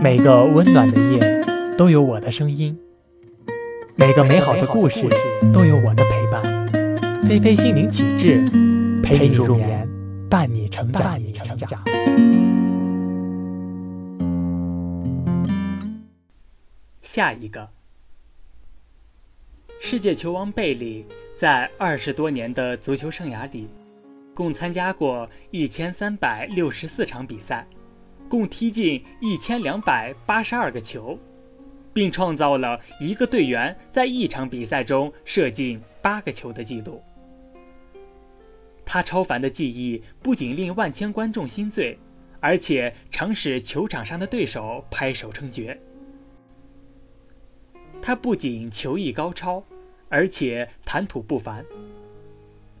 每个温暖的夜都有我的声音，每个美好的故事都有我的陪伴。菲菲心灵启智，陪你入眠，伴你成长。下一个，世界球王贝利在二十多年的足球生涯里，共参加过一千三百六十四场比赛。共踢进一千两百八十二个球，并创造了一个队员在一场比赛中射进八个球的纪录。他超凡的技艺不仅令万千观众心醉，而且常使球场上的对手拍手称绝。他不仅球艺高超，而且谈吐不凡。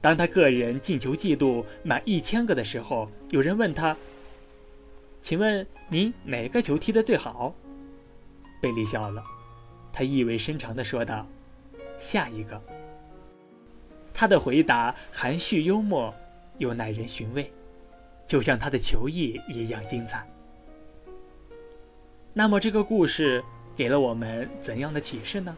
当他个人进球纪录满一千个的时候，有人问他。请问您哪个球踢得最好？贝利笑了，他意味深长地说道：“下一个。”他的回答含蓄幽默，又耐人寻味，就像他的球艺一样精彩。那么，这个故事给了我们怎样的启示呢？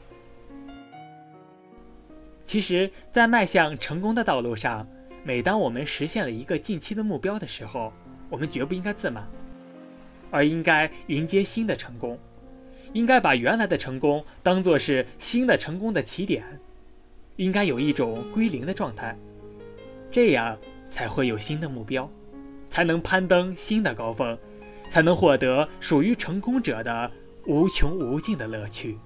其实，在迈向成功的道路上，每当我们实现了一个近期的目标的时候，我们绝不应该自满。而应该迎接新的成功，应该把原来的成功当作是新的成功的起点，应该有一种归零的状态，这样才会有新的目标，才能攀登新的高峰，才能获得属于成功者的无穷无尽的乐趣。